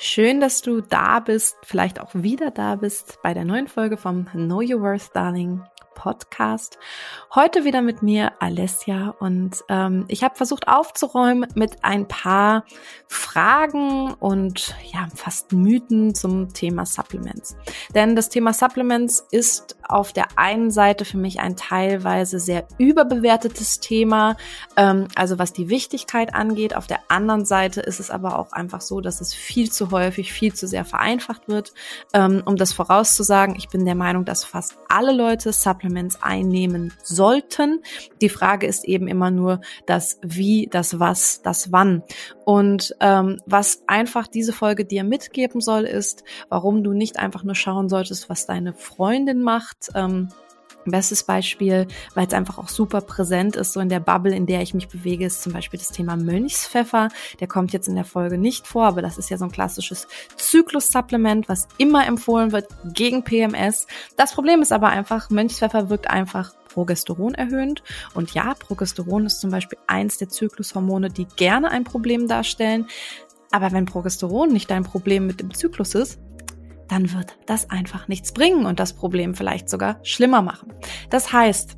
Schön, dass du da bist, vielleicht auch wieder da bist bei der neuen Folge vom Know Your Worth Darling Podcast. Heute wieder mit mir Alessia und ähm, ich habe versucht aufzuräumen mit ein paar Fragen und ja fast Mythen zum Thema Supplements. Denn das Thema Supplements ist auf der einen Seite für mich ein teilweise sehr überbewertetes Thema, ähm, also was die Wichtigkeit angeht. Auf der anderen Seite ist es aber auch einfach so, dass es viel zu häufig, viel zu sehr vereinfacht wird. Ähm, um das vorauszusagen, ich bin der Meinung, dass fast alle Leute Supplements Supplements einnehmen sollten. Die Frage ist eben immer nur das Wie, das Was, das Wann. Und ähm, was einfach diese Folge dir mitgeben soll, ist, warum du nicht einfach nur schauen solltest, was deine Freundin macht. Ähm, Bestes Beispiel, weil es einfach auch super präsent ist, so in der Bubble, in der ich mich bewege, ist zum Beispiel das Thema Mönchspfeffer. Der kommt jetzt in der Folge nicht vor, aber das ist ja so ein klassisches Zyklus-Supplement, was immer empfohlen wird gegen PMS. Das Problem ist aber einfach, Mönchspfeffer wirkt einfach Progesteron erhöhend. Und ja, Progesteron ist zum Beispiel eins der Zyklushormone, die gerne ein Problem darstellen. Aber wenn Progesteron nicht dein Problem mit dem Zyklus ist, dann wird das einfach nichts bringen und das Problem vielleicht sogar schlimmer machen. Das heißt,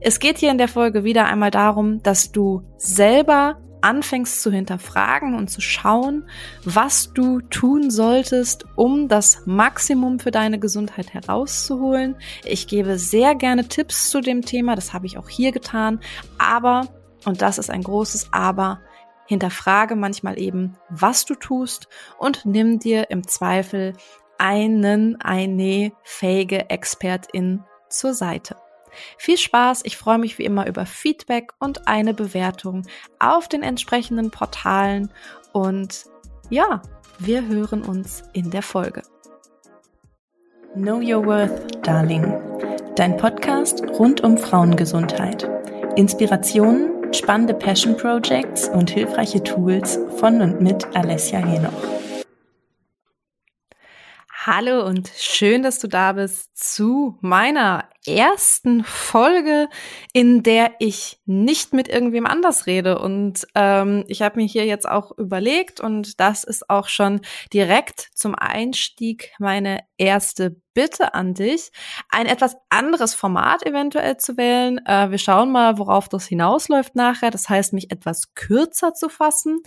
es geht hier in der Folge wieder einmal darum, dass du selber anfängst zu hinterfragen und zu schauen, was du tun solltest, um das Maximum für deine Gesundheit herauszuholen. Ich gebe sehr gerne Tipps zu dem Thema, das habe ich auch hier getan, aber, und das ist ein großes Aber, hinterfrage manchmal eben, was du tust und nimm dir im Zweifel einen, eine fähige Expertin zur Seite. Viel Spaß, ich freue mich wie immer über Feedback und eine Bewertung auf den entsprechenden Portalen und ja, wir hören uns in der Folge. Know Your Worth, Darling. Dein Podcast rund um Frauengesundheit. Inspirationen, spannende Passion Projects und hilfreiche Tools von und mit Alessia Henoch. Hallo und schön, dass du da bist zu meiner ersten Folge, in der ich nicht mit irgendwem anders rede. Und ähm, ich habe mir hier jetzt auch überlegt, und das ist auch schon direkt zum Einstieg meine erste Bitte an dich, ein etwas anderes Format eventuell zu wählen. Äh, wir schauen mal, worauf das hinausläuft nachher. Das heißt, mich etwas kürzer zu fassen,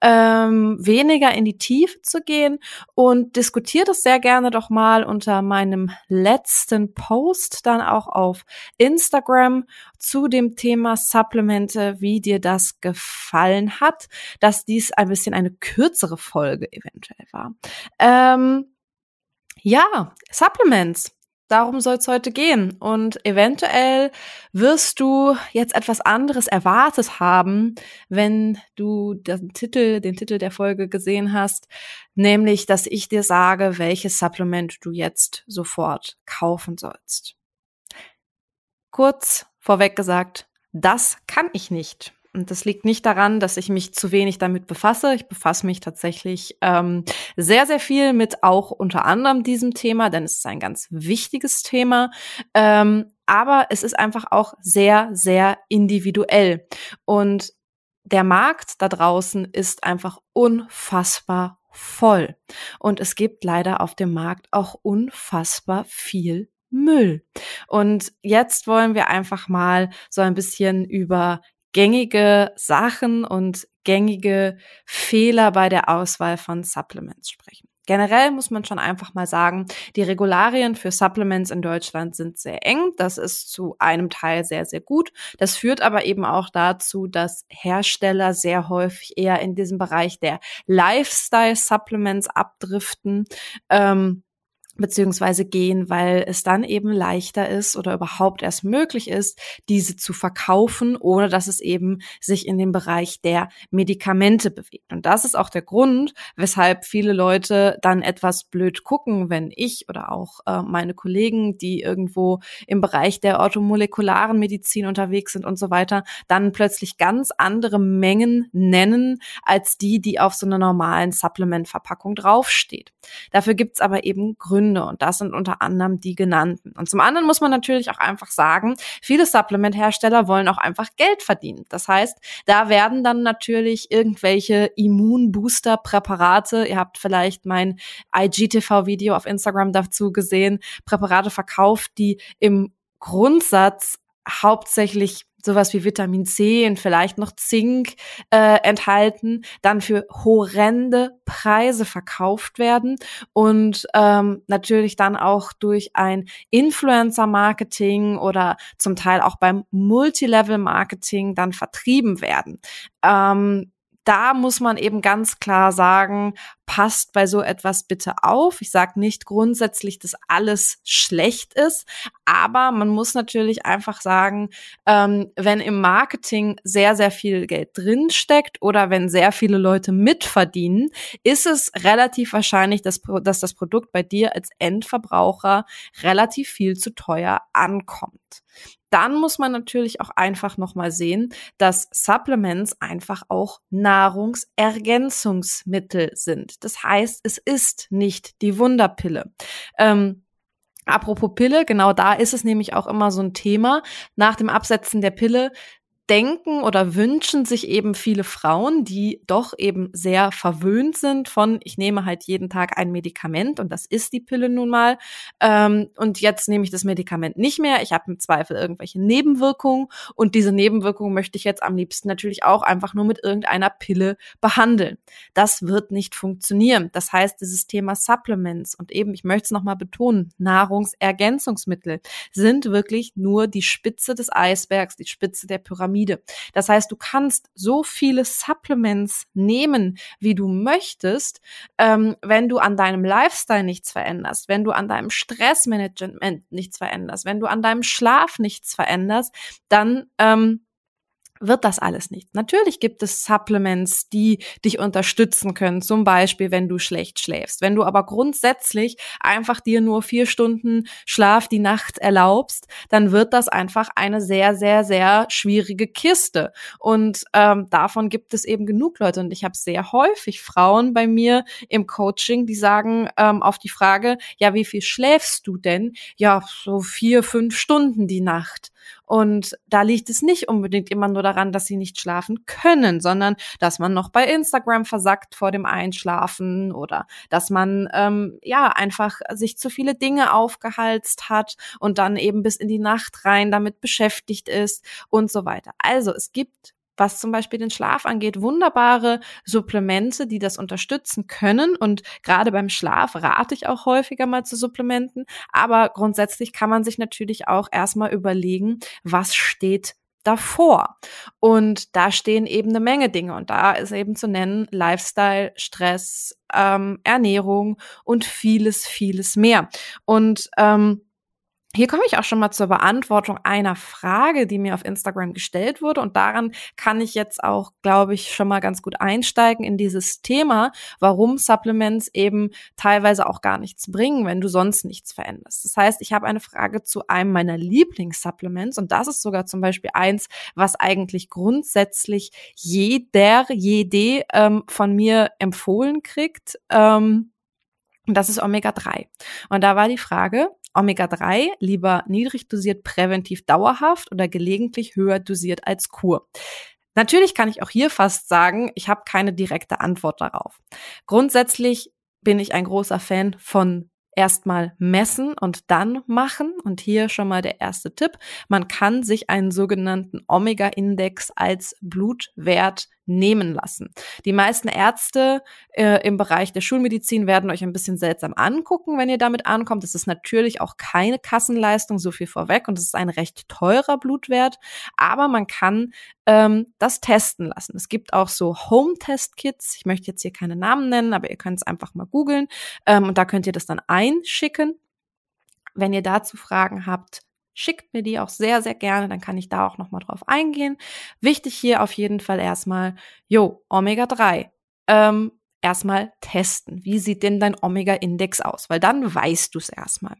ähm, weniger in die Tiefe zu gehen und diskutiert es sehr gerne doch mal unter meinem letzten Post dann auch auf Instagram zu dem Thema Supplemente, wie dir das gefallen hat, dass dies ein bisschen eine kürzere Folge eventuell war. Ähm, ja, Supplements. Darum soll es heute gehen. Und eventuell wirst du jetzt etwas anderes erwartet haben, wenn du den Titel, den Titel der Folge gesehen hast, nämlich, dass ich dir sage, welches Supplement du jetzt sofort kaufen sollst. Kurz vorweg gesagt, das kann ich nicht. Und das liegt nicht daran, dass ich mich zu wenig damit befasse. Ich befasse mich tatsächlich ähm, sehr, sehr viel mit auch unter anderem diesem Thema, denn es ist ein ganz wichtiges Thema. Ähm, aber es ist einfach auch sehr, sehr individuell. Und der Markt da draußen ist einfach unfassbar voll. Und es gibt leider auf dem Markt auch unfassbar viel Müll. Und jetzt wollen wir einfach mal so ein bisschen über gängige Sachen und gängige Fehler bei der Auswahl von Supplements sprechen. Generell muss man schon einfach mal sagen, die Regularien für Supplements in Deutschland sind sehr eng. Das ist zu einem Teil sehr, sehr gut. Das führt aber eben auch dazu, dass Hersteller sehr häufig eher in diesem Bereich der Lifestyle-Supplements abdriften. Ähm, beziehungsweise gehen, weil es dann eben leichter ist oder überhaupt erst möglich ist, diese zu verkaufen, ohne dass es eben sich in den Bereich der Medikamente bewegt. Und das ist auch der Grund, weshalb viele Leute dann etwas blöd gucken, wenn ich oder auch äh, meine Kollegen, die irgendwo im Bereich der orthomolekularen Medizin unterwegs sind und so weiter, dann plötzlich ganz andere Mengen nennen als die, die auf so einer normalen Supplement-Verpackung draufsteht. Dafür gibt's aber eben Gründe, Gründe und das sind unter anderem die genannten. Und zum anderen muss man natürlich auch einfach sagen, viele Supplement-Hersteller wollen auch einfach Geld verdienen. Das heißt, da werden dann natürlich irgendwelche Immunbooster-Präparate, ihr habt vielleicht mein IGTV-Video auf Instagram dazu gesehen, Präparate verkauft, die im Grundsatz hauptsächlich sowas wie Vitamin C und vielleicht noch Zink äh, enthalten, dann für horrende Preise verkauft werden und ähm, natürlich dann auch durch ein Influencer-Marketing oder zum Teil auch beim Multilevel-Marketing dann vertrieben werden. Ähm, da muss man eben ganz klar sagen, passt bei so etwas bitte auf. Ich sage nicht grundsätzlich, dass alles schlecht ist, aber man muss natürlich einfach sagen, ähm, wenn im Marketing sehr, sehr viel Geld drinsteckt oder wenn sehr viele Leute mitverdienen, ist es relativ wahrscheinlich, dass, dass das Produkt bei dir als Endverbraucher relativ viel zu teuer ankommt dann muss man natürlich auch einfach nochmal sehen, dass Supplements einfach auch Nahrungsergänzungsmittel sind. Das heißt, es ist nicht die Wunderpille. Ähm, Apropos Pille, genau da ist es nämlich auch immer so ein Thema. Nach dem Absetzen der Pille denken oder wünschen sich eben viele Frauen, die doch eben sehr verwöhnt sind von, ich nehme halt jeden Tag ein Medikament und das ist die Pille nun mal. Ähm, und jetzt nehme ich das Medikament nicht mehr. Ich habe im Zweifel irgendwelche Nebenwirkungen und diese Nebenwirkungen möchte ich jetzt am liebsten natürlich auch einfach nur mit irgendeiner Pille behandeln. Das wird nicht funktionieren. Das heißt, dieses Thema Supplements und eben, ich möchte es nochmal betonen, Nahrungsergänzungsmittel sind wirklich nur die Spitze des Eisbergs, die Spitze der Pyramide Pyramide. Das heißt, du kannst so viele Supplements nehmen, wie du möchtest, ähm, wenn du an deinem Lifestyle nichts veränderst, wenn du an deinem Stressmanagement nichts veränderst, wenn du an deinem Schlaf nichts veränderst, dann ähm, wird das alles nicht. Natürlich gibt es Supplements, die dich unterstützen können, zum Beispiel, wenn du schlecht schläfst. Wenn du aber grundsätzlich einfach dir nur vier Stunden Schlaf die Nacht erlaubst, dann wird das einfach eine sehr, sehr, sehr schwierige Kiste. Und ähm, davon gibt es eben genug Leute. Und ich habe sehr häufig Frauen bei mir im Coaching, die sagen ähm, auf die Frage, ja, wie viel schläfst du denn? Ja, so vier, fünf Stunden die Nacht. Und da liegt es nicht unbedingt immer nur daran, dass sie nicht schlafen können, sondern dass man noch bei Instagram versackt vor dem Einschlafen oder dass man ähm, ja einfach sich zu viele Dinge aufgehalst hat und dann eben bis in die Nacht rein damit beschäftigt ist und so weiter. Also es gibt was zum Beispiel den Schlaf angeht, wunderbare Supplemente, die das unterstützen können. Und gerade beim Schlaf rate ich auch häufiger mal zu Supplementen. Aber grundsätzlich kann man sich natürlich auch erstmal überlegen, was steht davor. Und da stehen eben eine Menge Dinge. Und da ist eben zu nennen Lifestyle, Stress, ähm, Ernährung und vieles, vieles mehr. Und ähm, hier komme ich auch schon mal zur Beantwortung einer Frage, die mir auf Instagram gestellt wurde. Und daran kann ich jetzt auch, glaube ich, schon mal ganz gut einsteigen in dieses Thema, warum Supplements eben teilweise auch gar nichts bringen, wenn du sonst nichts veränderst. Das heißt, ich habe eine Frage zu einem meiner Lieblingssupplements und das ist sogar zum Beispiel eins, was eigentlich grundsätzlich jeder, jede ähm, von mir empfohlen kriegt. Ähm, und das ist Omega-3. Und da war die Frage, Omega-3 lieber niedrig dosiert präventiv dauerhaft oder gelegentlich höher dosiert als Kur? Natürlich kann ich auch hier fast sagen, ich habe keine direkte Antwort darauf. Grundsätzlich bin ich ein großer Fan von erstmal messen und dann machen. Und hier schon mal der erste Tipp. Man kann sich einen sogenannten Omega-Index als Blutwert nehmen lassen. Die meisten Ärzte äh, im Bereich der Schulmedizin werden euch ein bisschen seltsam angucken, wenn ihr damit ankommt. Es ist natürlich auch keine Kassenleistung, so viel vorweg, und es ist ein recht teurer Blutwert, aber man kann ähm, das testen lassen. Es gibt auch so Home-Test-Kits. Ich möchte jetzt hier keine Namen nennen, aber ihr könnt es einfach mal googeln ähm, und da könnt ihr das dann einschicken. Wenn ihr dazu Fragen habt, schickt mir die auch sehr, sehr gerne, dann kann ich da auch nochmal drauf eingehen. Wichtig hier auf jeden Fall erstmal, jo, Omega-3. Ähm, erstmal testen. Wie sieht denn dein Omega-Index aus? Weil dann weißt du es erstmal.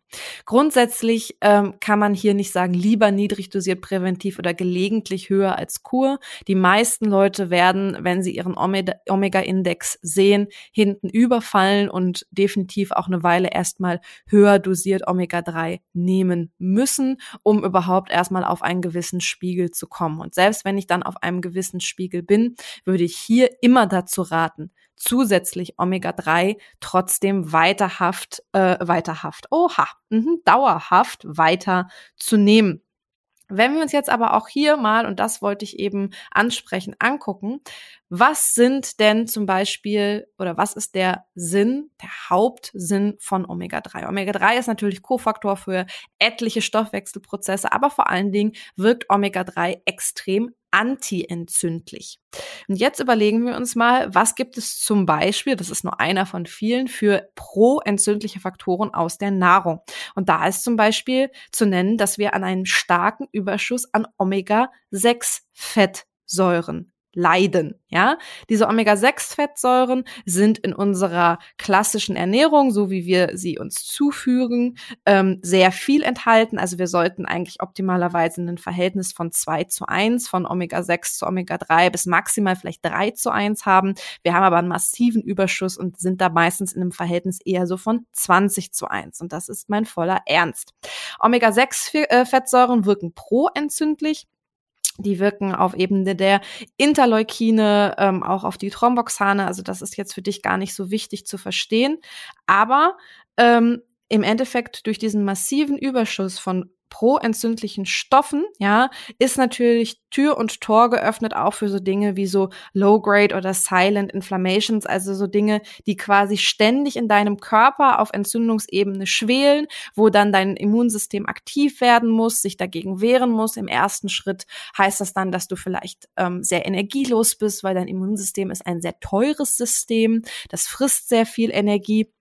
Grundsätzlich ähm, kann man hier nicht sagen, lieber niedrig dosiert präventiv oder gelegentlich höher als Kur. Die meisten Leute werden, wenn sie ihren Omega-Index sehen, hinten überfallen und definitiv auch eine Weile erstmal höher dosiert Omega-3 nehmen müssen, um überhaupt erstmal auf einen gewissen Spiegel zu kommen. Und selbst wenn ich dann auf einem gewissen Spiegel bin, würde ich hier immer dazu raten, zusätzlich Omega-3 trotzdem weiterhaft, äh, weiterhaft, oha, mh, dauerhaft weiter zu nehmen. Wenn wir uns jetzt aber auch hier mal, und das wollte ich eben ansprechen, angucken, was sind denn zum Beispiel oder was ist der Sinn, der Hauptsinn von Omega-3? Omega-3 ist natürlich Kofaktor für etliche Stoffwechselprozesse, aber vor allen Dingen wirkt Omega-3 extrem antientzündlich. Und jetzt überlegen wir uns mal, was gibt es zum Beispiel, das ist nur einer von vielen, für pro-entzündliche Faktoren aus der Nahrung. Und da ist zum Beispiel zu nennen, dass wir an einen starken Überschuss an Omega-6-Fettsäuren leiden. Ja, diese Omega-6-Fettsäuren sind in unserer klassischen Ernährung, so wie wir sie uns zufügen, ähm, sehr viel enthalten. Also wir sollten eigentlich optimalerweise ein Verhältnis von 2 zu 1, von Omega-6 zu Omega-3 bis maximal vielleicht 3 zu 1 haben. Wir haben aber einen massiven Überschuss und sind da meistens in einem Verhältnis eher so von 20 zu 1. Und das ist mein voller Ernst. Omega-6-Fettsäuren wirken proentzündlich die wirken auf Ebene der Interleukine, ähm, auch auf die Thromboxane. Also das ist jetzt für dich gar nicht so wichtig zu verstehen. Aber ähm, im Endeffekt durch diesen massiven Überschuss von proentzündlichen Stoffen, ja, ist natürlich Tür und Tor geöffnet auch für so Dinge wie so Low-Grade oder Silent Inflammations, also so Dinge, die quasi ständig in deinem Körper auf Entzündungsebene schwelen, wo dann dein Immunsystem aktiv werden muss, sich dagegen wehren muss. Im ersten Schritt heißt das dann, dass du vielleicht ähm, sehr energielos bist, weil dein Immunsystem ist ein sehr teures System, das frisst sehr viel Energie.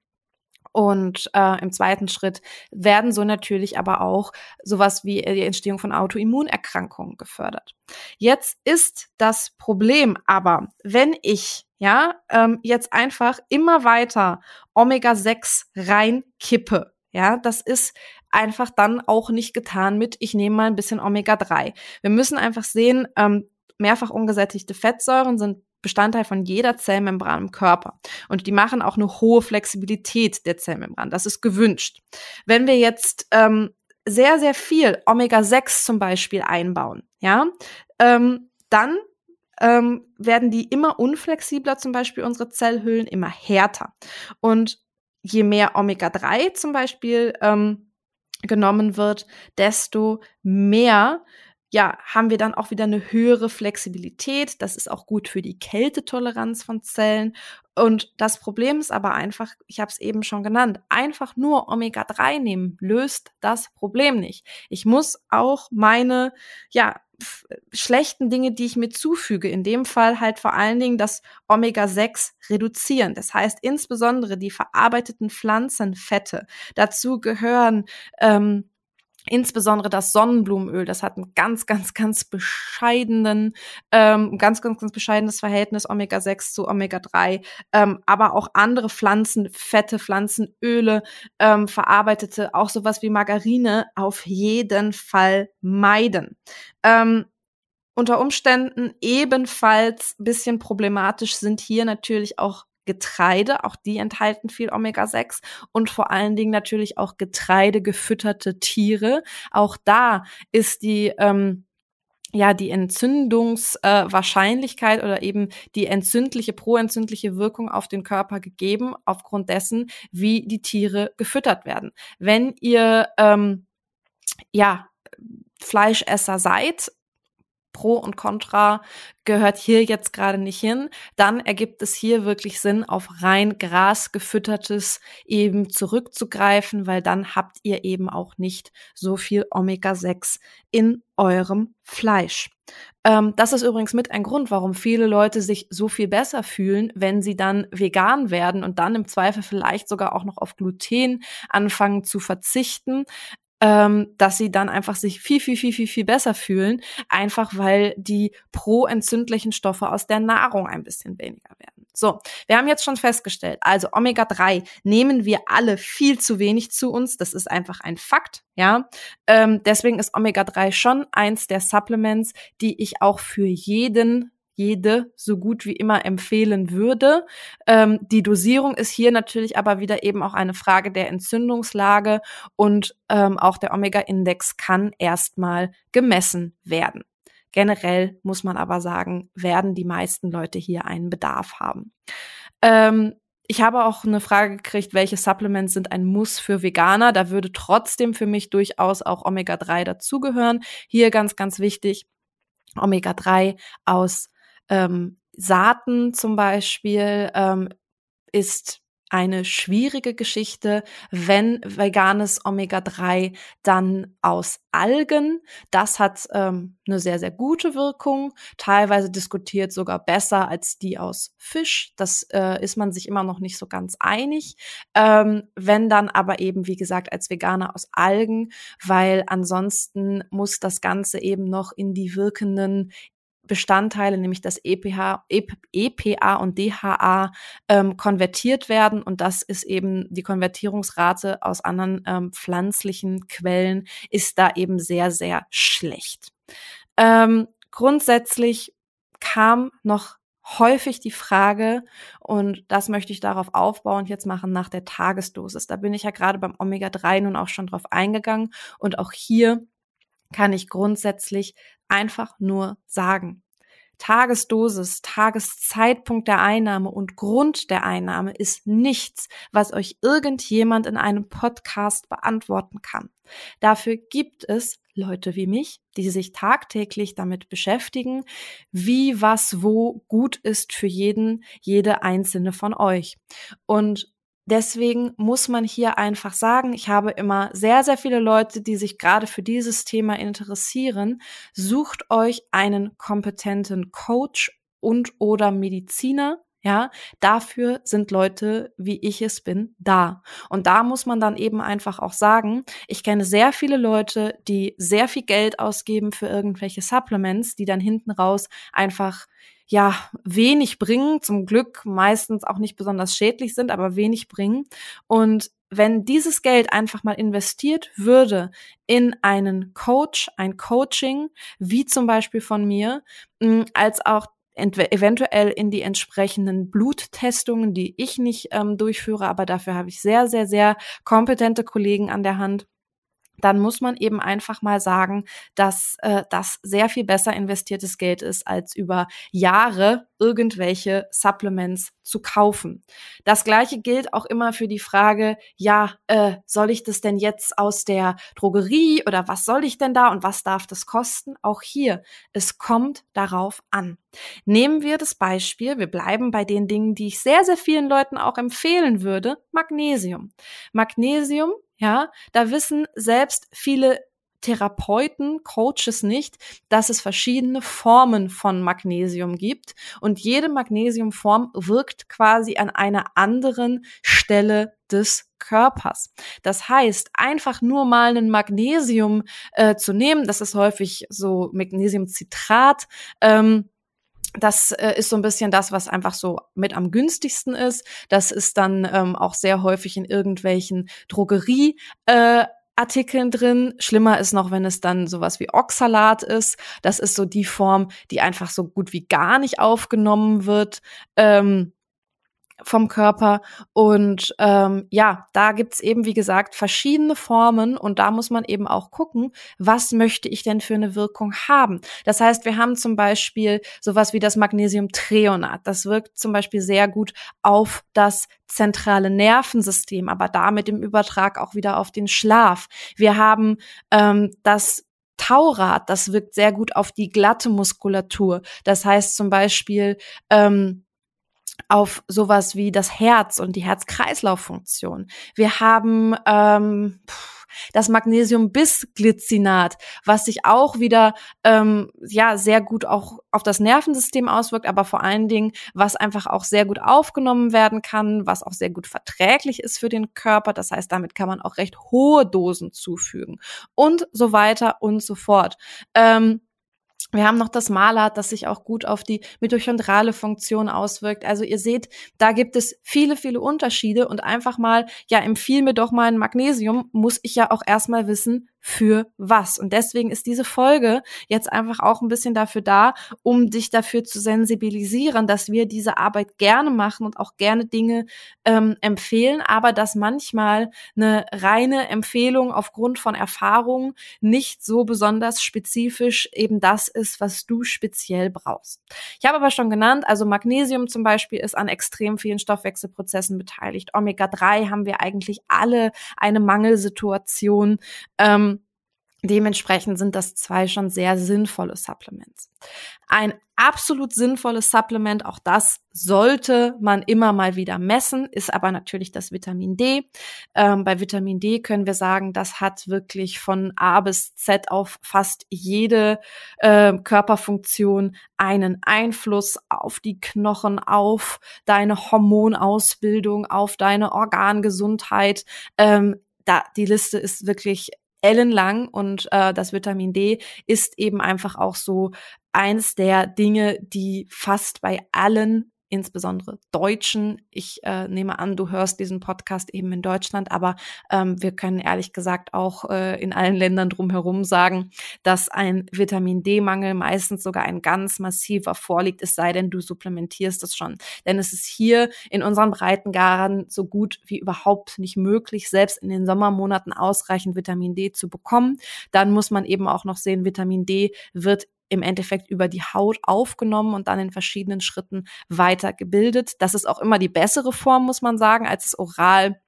Und äh, im zweiten Schritt werden so natürlich aber auch sowas wie die Entstehung von Autoimmunerkrankungen gefördert. Jetzt ist das Problem aber, wenn ich ja ähm, jetzt einfach immer weiter Omega-6 reinkippe, ja, das ist einfach dann auch nicht getan mit, ich nehme mal ein bisschen Omega-3. Wir müssen einfach sehen, ähm, mehrfach ungesättigte Fettsäuren sind Bestandteil von jeder Zellmembran im Körper. Und die machen auch eine hohe Flexibilität der Zellmembran. Das ist gewünscht. Wenn wir jetzt ähm, sehr, sehr viel Omega-6 zum Beispiel einbauen, ja, ähm, dann ähm, werden die immer unflexibler, zum Beispiel unsere Zellhüllen, immer härter. Und je mehr Omega-3 zum Beispiel ähm, genommen wird, desto mehr ja, haben wir dann auch wieder eine höhere Flexibilität. Das ist auch gut für die Kältetoleranz von Zellen. Und das Problem ist aber einfach, ich habe es eben schon genannt, einfach nur Omega-3 nehmen löst das Problem nicht. Ich muss auch meine, ja, schlechten Dinge, die ich mir zufüge, in dem Fall halt vor allen Dingen das Omega-6 reduzieren. Das heißt insbesondere die verarbeiteten Pflanzenfette. Dazu gehören ähm, Insbesondere das Sonnenblumenöl, das hat ein ganz, ganz, ganz bescheidenen, ähm, ganz, ganz, ganz bescheidenes Verhältnis Omega-6 zu Omega-3, ähm, aber auch andere Pflanzenfette, Pflanzenöle, ähm, verarbeitete, auch sowas wie Margarine auf jeden Fall meiden. Ähm, unter Umständen ebenfalls bisschen problematisch sind hier natürlich auch Getreide, auch die enthalten viel Omega-6 und vor allen Dingen natürlich auch Getreide gefütterte Tiere. Auch da ist die ähm, ja die Entzündungswahrscheinlichkeit äh, oder eben die entzündliche, proentzündliche Wirkung auf den Körper gegeben, aufgrund dessen, wie die Tiere gefüttert werden. Wenn ihr ähm, ja Fleischesser seid, Pro und Contra gehört hier jetzt gerade nicht hin, dann ergibt es hier wirklich Sinn, auf rein Gras gefüttertes eben zurückzugreifen, weil dann habt ihr eben auch nicht so viel Omega-6 in eurem Fleisch. Ähm, das ist übrigens mit ein Grund, warum viele Leute sich so viel besser fühlen, wenn sie dann vegan werden und dann im Zweifel vielleicht sogar auch noch auf Gluten anfangen zu verzichten, ähm, dass sie dann einfach sich viel, viel, viel, viel, viel besser fühlen, einfach weil die pro-entzündlichen Stoffe aus der Nahrung ein bisschen weniger werden. So, wir haben jetzt schon festgestellt, also Omega-3 nehmen wir alle viel zu wenig zu uns. Das ist einfach ein Fakt, ja. Ähm, deswegen ist Omega-3 schon eins der Supplements, die ich auch für jeden jede so gut wie immer empfehlen würde. Ähm, die Dosierung ist hier natürlich aber wieder eben auch eine Frage der Entzündungslage und ähm, auch der Omega-Index kann erstmal gemessen werden. Generell muss man aber sagen, werden die meisten Leute hier einen Bedarf haben. Ähm, ich habe auch eine Frage gekriegt, welche Supplements sind ein Muss für Veganer. Da würde trotzdem für mich durchaus auch Omega-3 dazugehören. Hier ganz, ganz wichtig, Omega-3 aus ähm, Saaten zum Beispiel ähm, ist eine schwierige Geschichte, wenn veganes Omega-3 dann aus Algen. Das hat ähm, eine sehr, sehr gute Wirkung, teilweise diskutiert sogar besser als die aus Fisch. Das äh, ist man sich immer noch nicht so ganz einig. Ähm, wenn dann aber eben, wie gesagt, als Veganer aus Algen, weil ansonsten muss das Ganze eben noch in die wirkenden Bestandteile, nämlich das EPH, EPA und DHA, ähm, konvertiert werden. Und das ist eben die Konvertierungsrate aus anderen ähm, pflanzlichen Quellen ist da eben sehr, sehr schlecht. Ähm, grundsätzlich kam noch häufig die Frage, und das möchte ich darauf aufbauen, jetzt machen nach der Tagesdosis. Da bin ich ja gerade beim Omega-3 nun auch schon drauf eingegangen. Und auch hier kann ich grundsätzlich einfach nur sagen. Tagesdosis, Tageszeitpunkt der Einnahme und Grund der Einnahme ist nichts, was euch irgendjemand in einem Podcast beantworten kann. Dafür gibt es Leute wie mich, die sich tagtäglich damit beschäftigen, wie was wo gut ist für jeden, jede einzelne von euch. Und Deswegen muss man hier einfach sagen, ich habe immer sehr, sehr viele Leute, die sich gerade für dieses Thema interessieren. Sucht euch einen kompetenten Coach und oder Mediziner, ja, dafür sind Leute, wie ich es bin, da. Und da muss man dann eben einfach auch sagen, ich kenne sehr viele Leute, die sehr viel Geld ausgeben für irgendwelche Supplements, die dann hinten raus einfach ja, wenig bringen, zum Glück meistens auch nicht besonders schädlich sind, aber wenig bringen. Und wenn dieses Geld einfach mal investiert würde in einen Coach, ein Coaching, wie zum Beispiel von mir, als auch eventuell in die entsprechenden Bluttestungen, die ich nicht ähm, durchführe, aber dafür habe ich sehr, sehr, sehr kompetente Kollegen an der Hand dann muss man eben einfach mal sagen, dass äh, das sehr viel besser investiertes Geld ist, als über Jahre irgendwelche Supplements zu kaufen. Das gleiche gilt auch immer für die Frage, ja, äh, soll ich das denn jetzt aus der Drogerie oder was soll ich denn da und was darf das kosten? Auch hier, es kommt darauf an. Nehmen wir das Beispiel, wir bleiben bei den Dingen, die ich sehr, sehr vielen Leuten auch empfehlen würde, Magnesium. Magnesium ja, da wissen selbst viele Therapeuten, Coaches nicht, dass es verschiedene Formen von Magnesium gibt und jede Magnesiumform wirkt quasi an einer anderen Stelle des Körpers. Das heißt, einfach nur mal ein Magnesium äh, zu nehmen, das ist häufig so Magnesiumcitrat, ähm, das äh, ist so ein bisschen das, was einfach so mit am günstigsten ist. Das ist dann ähm, auch sehr häufig in irgendwelchen Drogerie. Äh, Artikeln drin. Schlimmer ist noch, wenn es dann sowas wie Oxalat ist. Das ist so die Form, die einfach so gut wie gar nicht aufgenommen wird. Ähm, vom Körper. Und ähm, ja, da gibt's eben, wie gesagt, verschiedene Formen und da muss man eben auch gucken, was möchte ich denn für eine Wirkung haben. Das heißt, wir haben zum Beispiel sowas wie das Magnesiumtreonat. Das wirkt zum Beispiel sehr gut auf das zentrale Nervensystem, aber damit im Übertrag auch wieder auf den Schlaf. Wir haben ähm, das Taurat, das wirkt sehr gut auf die glatte Muskulatur. Das heißt zum Beispiel, ähm, auf sowas wie das Herz und die Herz-Kreislauf-Funktion. Wir haben ähm, das Magnesium-Bis-Glycinat, was sich auch wieder ähm, ja sehr gut auch auf das Nervensystem auswirkt, aber vor allen Dingen, was einfach auch sehr gut aufgenommen werden kann, was auch sehr gut verträglich ist für den Körper. Das heißt, damit kann man auch recht hohe Dosen zufügen und so weiter und so fort. Ähm, wir haben noch das Malat, das sich auch gut auf die mitochondrale Funktion auswirkt. Also ihr seht, da gibt es viele, viele Unterschiede und einfach mal, ja, empfiehl mir doch mal ein Magnesium, muss ich ja auch erstmal wissen, für was. Und deswegen ist diese Folge jetzt einfach auch ein bisschen dafür da, um dich dafür zu sensibilisieren, dass wir diese Arbeit gerne machen und auch gerne Dinge ähm, empfehlen, aber dass manchmal eine reine Empfehlung aufgrund von Erfahrungen nicht so besonders spezifisch eben das ist, was du speziell brauchst. Ich habe aber schon genannt, also Magnesium zum Beispiel ist an extrem vielen Stoffwechselprozessen beteiligt. Omega-3 haben wir eigentlich alle eine Mangelsituation. Ähm, Dementsprechend sind das zwei schon sehr sinnvolle Supplements. Ein absolut sinnvolles Supplement, auch das sollte man immer mal wieder messen, ist aber natürlich das Vitamin D. Ähm, bei Vitamin D können wir sagen, das hat wirklich von A bis Z auf fast jede äh, Körperfunktion einen Einfluss auf die Knochen, auf deine Hormonausbildung, auf deine Organgesundheit. Ähm, da, die Liste ist wirklich ellenlang und äh, das Vitamin D ist eben einfach auch so eins der Dinge, die fast bei allen insbesondere Deutschen. Ich äh, nehme an, du hörst diesen Podcast eben in Deutschland, aber ähm, wir können ehrlich gesagt auch äh, in allen Ländern drumherum sagen, dass ein Vitamin D-Mangel meistens sogar ein ganz massiver vorliegt, es sei denn, du supplementierst es schon. Denn es ist hier in unseren Breitengraden so gut wie überhaupt nicht möglich, selbst in den Sommermonaten ausreichend Vitamin D zu bekommen. Dann muss man eben auch noch sehen, Vitamin D wird im Endeffekt über die Haut aufgenommen und dann in verschiedenen Schritten weiter gebildet. Das ist auch immer die bessere Form, muss man sagen, als es oral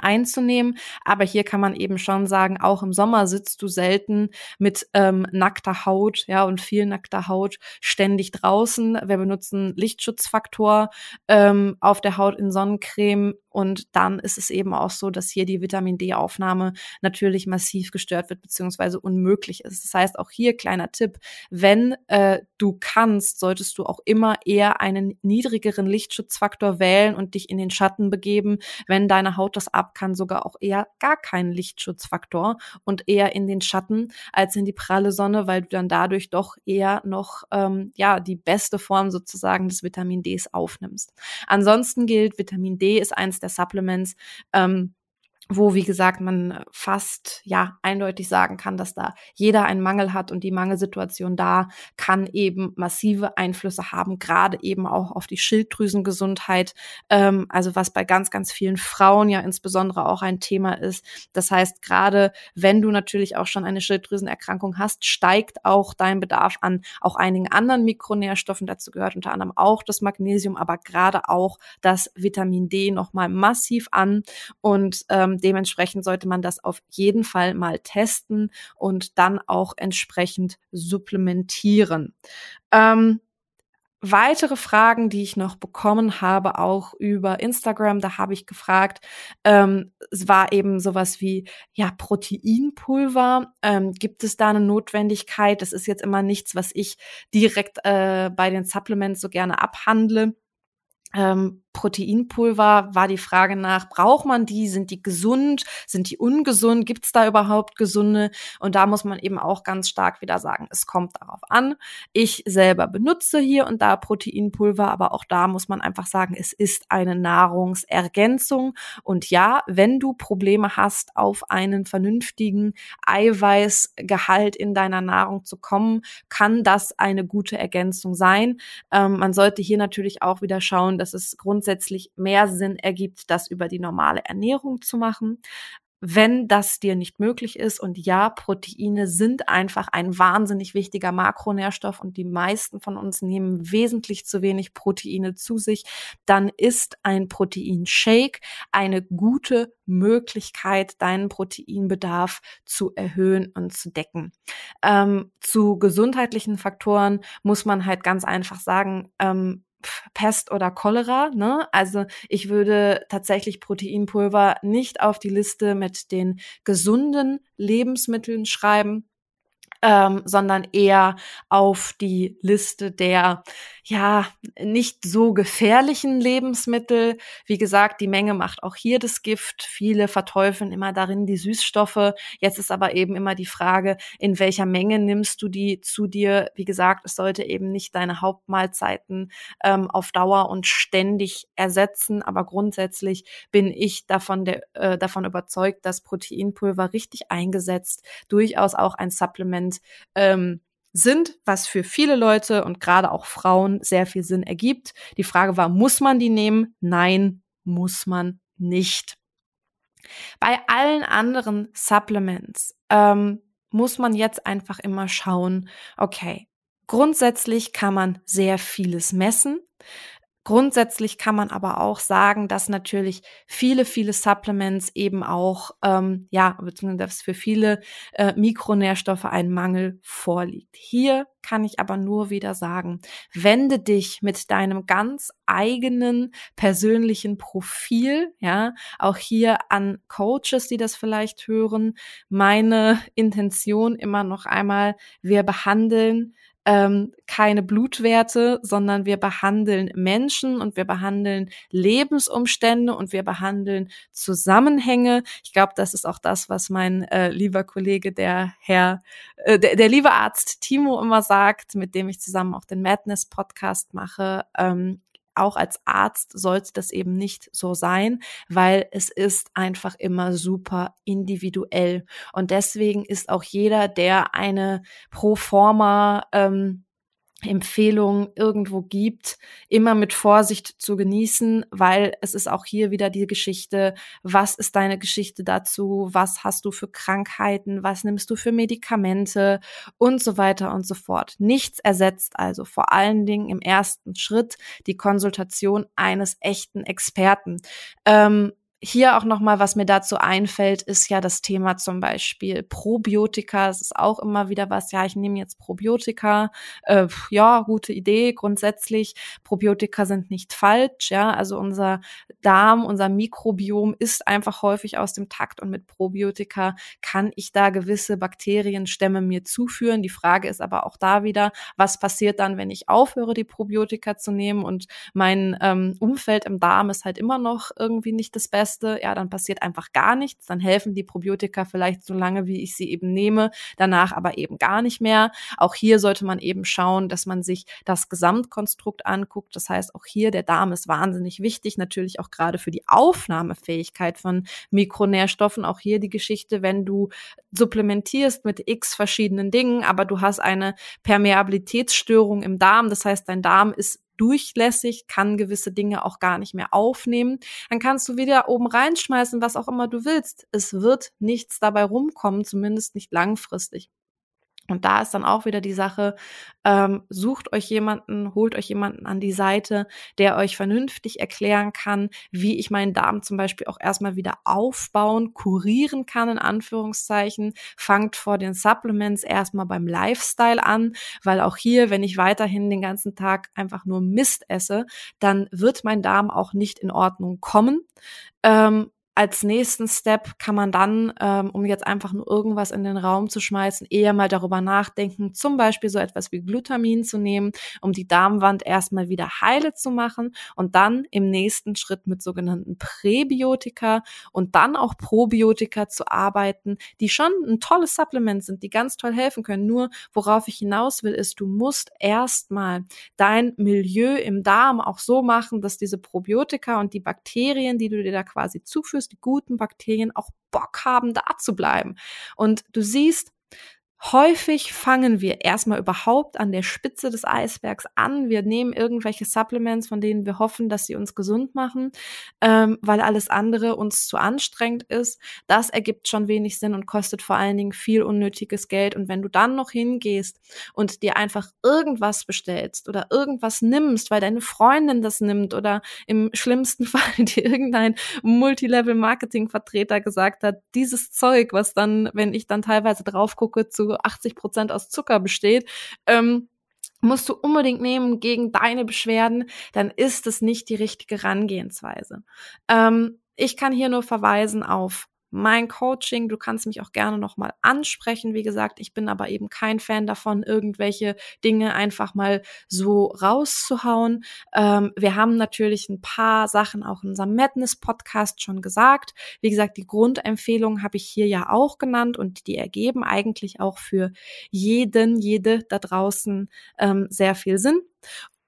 einzunehmen. Aber hier kann man eben schon sagen, auch im Sommer sitzt du selten mit ähm, nackter Haut, ja, und viel nackter Haut ständig draußen. Wir benutzen Lichtschutzfaktor ähm, auf der Haut in Sonnencreme und dann ist es eben auch so, dass hier die Vitamin D-Aufnahme natürlich massiv gestört wird beziehungsweise unmöglich ist. Das heißt, auch hier kleiner Tipp, wenn äh, du kannst, solltest du auch immer eher einen niedrigeren Lichtschutzfaktor wählen und dich in den Schatten begeben. Wenn deine Haut das ab kann, sogar auch eher gar keinen Lichtschutzfaktor und eher in den Schatten als in die pralle Sonne, weil du dann dadurch doch eher noch ähm, ja die beste Form sozusagen des Vitamin Ds aufnimmst. Ansonsten gilt, Vitamin D ist eins der Supplements. Ähm, wo, wie gesagt, man fast ja eindeutig sagen kann, dass da jeder einen Mangel hat und die Mangelsituation da kann eben massive Einflüsse haben, gerade eben auch auf die Schilddrüsengesundheit, ähm, also was bei ganz, ganz vielen Frauen ja insbesondere auch ein Thema ist. Das heißt, gerade wenn du natürlich auch schon eine Schilddrüsenerkrankung hast, steigt auch dein Bedarf an auch einigen anderen Mikronährstoffen. Dazu gehört unter anderem auch das Magnesium, aber gerade auch das Vitamin D nochmal massiv an und ähm, dementsprechend sollte man das auf jeden Fall mal testen und dann auch entsprechend supplementieren. Ähm, weitere Fragen, die ich noch bekommen habe, auch über Instagram, da habe ich gefragt, ähm, es war eben sowas wie, ja, Proteinpulver, ähm, gibt es da eine Notwendigkeit? Das ist jetzt immer nichts, was ich direkt äh, bei den Supplements so gerne abhandle. Ähm, Proteinpulver war die Frage nach, braucht man die? Sind die gesund? Sind die ungesund? Gibt es da überhaupt gesunde? Und da muss man eben auch ganz stark wieder sagen, es kommt darauf an. Ich selber benutze hier und da Proteinpulver, aber auch da muss man einfach sagen, es ist eine Nahrungsergänzung. Und ja, wenn du Probleme hast, auf einen vernünftigen Eiweißgehalt in deiner Nahrung zu kommen, kann das eine gute Ergänzung sein. Ähm, man sollte hier natürlich auch wieder schauen, dass es grundsätzlich grundsätzlich mehr Sinn ergibt, das über die normale Ernährung zu machen. Wenn das dir nicht möglich ist und ja, Proteine sind einfach ein wahnsinnig wichtiger Makronährstoff und die meisten von uns nehmen wesentlich zu wenig Proteine zu sich, dann ist ein Proteinshake eine gute Möglichkeit, deinen Proteinbedarf zu erhöhen und zu decken. Ähm, zu gesundheitlichen Faktoren muss man halt ganz einfach sagen, ähm, Pest oder Cholera. Ne? Also ich würde tatsächlich Proteinpulver nicht auf die Liste mit den gesunden Lebensmitteln schreiben. Ähm, sondern eher auf die Liste der ja nicht so gefährlichen Lebensmittel. Wie gesagt, die Menge macht auch hier das Gift. Viele verteufeln immer darin die Süßstoffe. Jetzt ist aber eben immer die Frage, in welcher Menge nimmst du die zu dir? Wie gesagt, es sollte eben nicht deine Hauptmahlzeiten ähm, auf Dauer und ständig ersetzen. Aber grundsätzlich bin ich davon, der, äh, davon überzeugt, dass Proteinpulver richtig eingesetzt durchaus auch ein Supplement Prozent ähm, sind, was für viele Leute und gerade auch Frauen sehr viel Sinn ergibt. Die Frage war, muss man die nehmen? Nein, muss man nicht. Bei allen anderen Supplements ähm, muss man jetzt einfach immer schauen, okay, grundsätzlich kann man sehr vieles messen. Grundsätzlich kann man aber auch sagen, dass natürlich viele, viele Supplements eben auch, ähm, ja, beziehungsweise für viele äh, Mikronährstoffe ein Mangel vorliegt. Hier kann ich aber nur wieder sagen, wende dich mit deinem ganz eigenen persönlichen Profil, ja, auch hier an Coaches, die das vielleicht hören. Meine Intention immer noch einmal, wir behandeln ähm, keine Blutwerte, sondern wir behandeln Menschen und wir behandeln Lebensumstände und wir behandeln Zusammenhänge. Ich glaube, das ist auch das, was mein äh, lieber Kollege, der Herr, äh, der, der liebe Arzt Timo immer sagt, mit dem ich zusammen auch den Madness Podcast mache. Ähm, auch als Arzt sollte das eben nicht so sein, weil es ist einfach immer super individuell. Und deswegen ist auch jeder, der eine Proforma ähm, Empfehlung irgendwo gibt, immer mit Vorsicht zu genießen, weil es ist auch hier wieder die Geschichte, was ist deine Geschichte dazu, was hast du für Krankheiten, was nimmst du für Medikamente und so weiter und so fort. Nichts ersetzt also vor allen Dingen im ersten Schritt die Konsultation eines echten Experten. Ähm, hier auch nochmal, was mir dazu einfällt, ist ja das Thema zum Beispiel Probiotika. Das ist auch immer wieder was, ja, ich nehme jetzt Probiotika. Äh, ja, gute Idee. Grundsätzlich, Probiotika sind nicht falsch, ja. Also unser Darm, unser Mikrobiom ist einfach häufig aus dem Takt und mit Probiotika kann ich da gewisse Bakterienstämme mir zuführen. Die Frage ist aber auch da wieder, was passiert dann, wenn ich aufhöre, die Probiotika zu nehmen und mein ähm, Umfeld im Darm ist halt immer noch irgendwie nicht das Beste Beste, ja, dann passiert einfach gar nichts. Dann helfen die Probiotika vielleicht so lange, wie ich sie eben nehme, danach aber eben gar nicht mehr. Auch hier sollte man eben schauen, dass man sich das Gesamtkonstrukt anguckt. Das heißt, auch hier der Darm ist wahnsinnig wichtig, natürlich auch gerade für die Aufnahmefähigkeit von Mikronährstoffen. Auch hier die Geschichte, wenn du supplementierst mit x verschiedenen Dingen, aber du hast eine Permeabilitätsstörung im Darm. Das heißt, dein Darm ist durchlässig, kann gewisse Dinge auch gar nicht mehr aufnehmen. Dann kannst du wieder oben reinschmeißen, was auch immer du willst. Es wird nichts dabei rumkommen, zumindest nicht langfristig. Und da ist dann auch wieder die Sache, ähm, sucht euch jemanden, holt euch jemanden an die Seite, der euch vernünftig erklären kann, wie ich meinen Darm zum Beispiel auch erstmal wieder aufbauen, kurieren kann, in Anführungszeichen. Fangt vor den Supplements erstmal beim Lifestyle an, weil auch hier, wenn ich weiterhin den ganzen Tag einfach nur Mist esse, dann wird mein Darm auch nicht in Ordnung kommen. Ähm, als nächsten Step kann man dann, ähm, um jetzt einfach nur irgendwas in den Raum zu schmeißen, eher mal darüber nachdenken, zum Beispiel so etwas wie Glutamin zu nehmen, um die Darmwand erstmal wieder heile zu machen und dann im nächsten Schritt mit sogenannten Präbiotika und dann auch Probiotika zu arbeiten, die schon ein tolles Supplement sind, die ganz toll helfen können. Nur worauf ich hinaus will, ist, du musst erstmal dein Milieu im Darm auch so machen, dass diese Probiotika und die Bakterien, die du dir da quasi zuführst, führst, die guten Bakterien auch Bock haben, da zu bleiben. Und du siehst, Häufig fangen wir erstmal überhaupt an der Spitze des Eisbergs an. Wir nehmen irgendwelche Supplements, von denen wir hoffen, dass sie uns gesund machen, ähm, weil alles andere uns zu anstrengend ist. Das ergibt schon wenig Sinn und kostet vor allen Dingen viel unnötiges Geld. Und wenn du dann noch hingehst und dir einfach irgendwas bestellst oder irgendwas nimmst, weil deine Freundin das nimmt oder im schlimmsten Fall dir irgendein Multilevel-Marketing-Vertreter gesagt hat, dieses Zeug, was dann, wenn ich dann teilweise drauf gucke, zu 80 Prozent aus Zucker besteht, ähm, musst du unbedingt nehmen gegen deine Beschwerden, dann ist es nicht die richtige Herangehensweise. Ähm, ich kann hier nur verweisen auf mein Coaching. Du kannst mich auch gerne nochmal ansprechen. Wie gesagt, ich bin aber eben kein Fan davon, irgendwelche Dinge einfach mal so rauszuhauen. Ähm, wir haben natürlich ein paar Sachen auch in unserem Madness-Podcast schon gesagt. Wie gesagt, die Grundempfehlungen habe ich hier ja auch genannt und die ergeben eigentlich auch für jeden, jede da draußen ähm, sehr viel Sinn.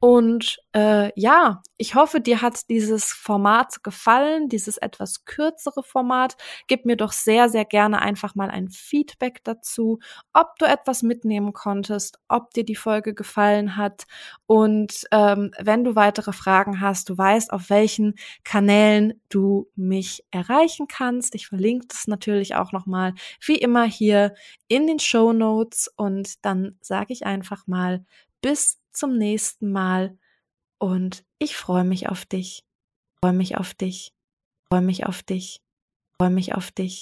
Und äh, ja, ich hoffe, dir hat dieses Format gefallen, dieses etwas kürzere Format. Gib mir doch sehr, sehr gerne einfach mal ein Feedback dazu, ob du etwas mitnehmen konntest, ob dir die Folge gefallen hat. Und ähm, wenn du weitere Fragen hast, du weißt, auf welchen Kanälen du mich erreichen kannst. Ich verlinke das natürlich auch nochmal, wie immer hier in den Show Notes. Und dann sage ich einfach mal, bis zum nächsten Mal und ich freue mich auf dich, freue mich auf dich, freue mich auf dich, freue mich auf dich.